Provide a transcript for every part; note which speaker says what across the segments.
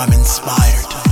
Speaker 1: I'm inspired.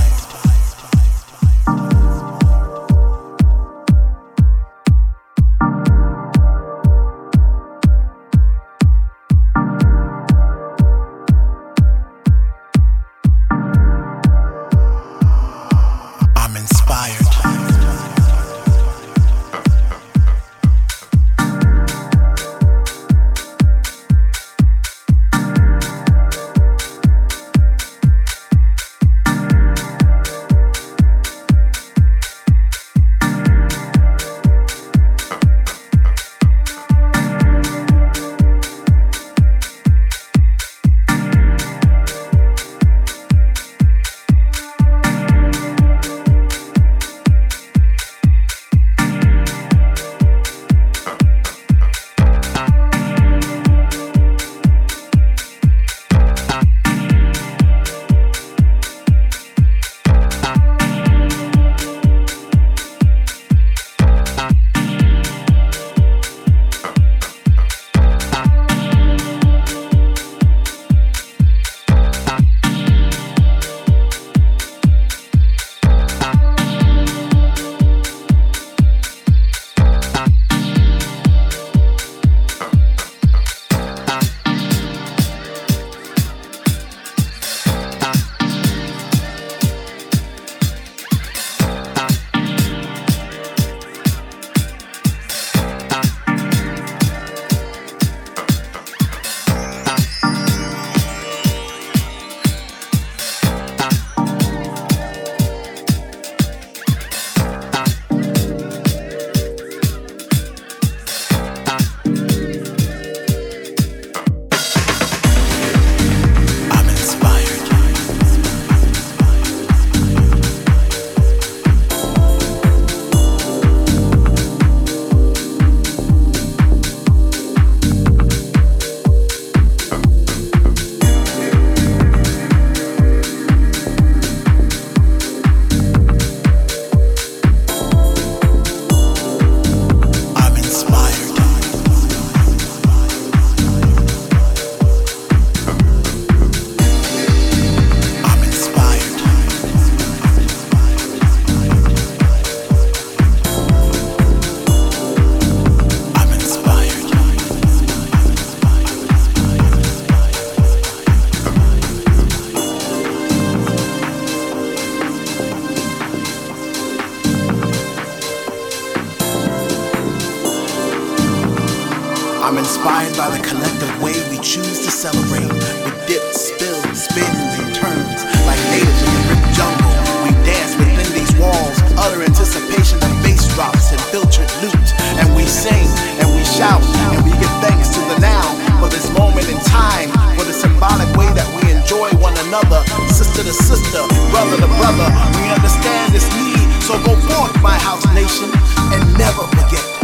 Speaker 1: Inspired by the collective way we choose to celebrate. With dips, spills, spins, and turns. Like natives in the ripped jungle, we dance within these walls, utter anticipation of bass drops and filtered loot. And we sing, and we shout, and we give thanks to the now for this moment in time, for the symbolic way that we enjoy one another, sister to sister, brother to brother. We understand this need, so go forth, my house nation, and never forget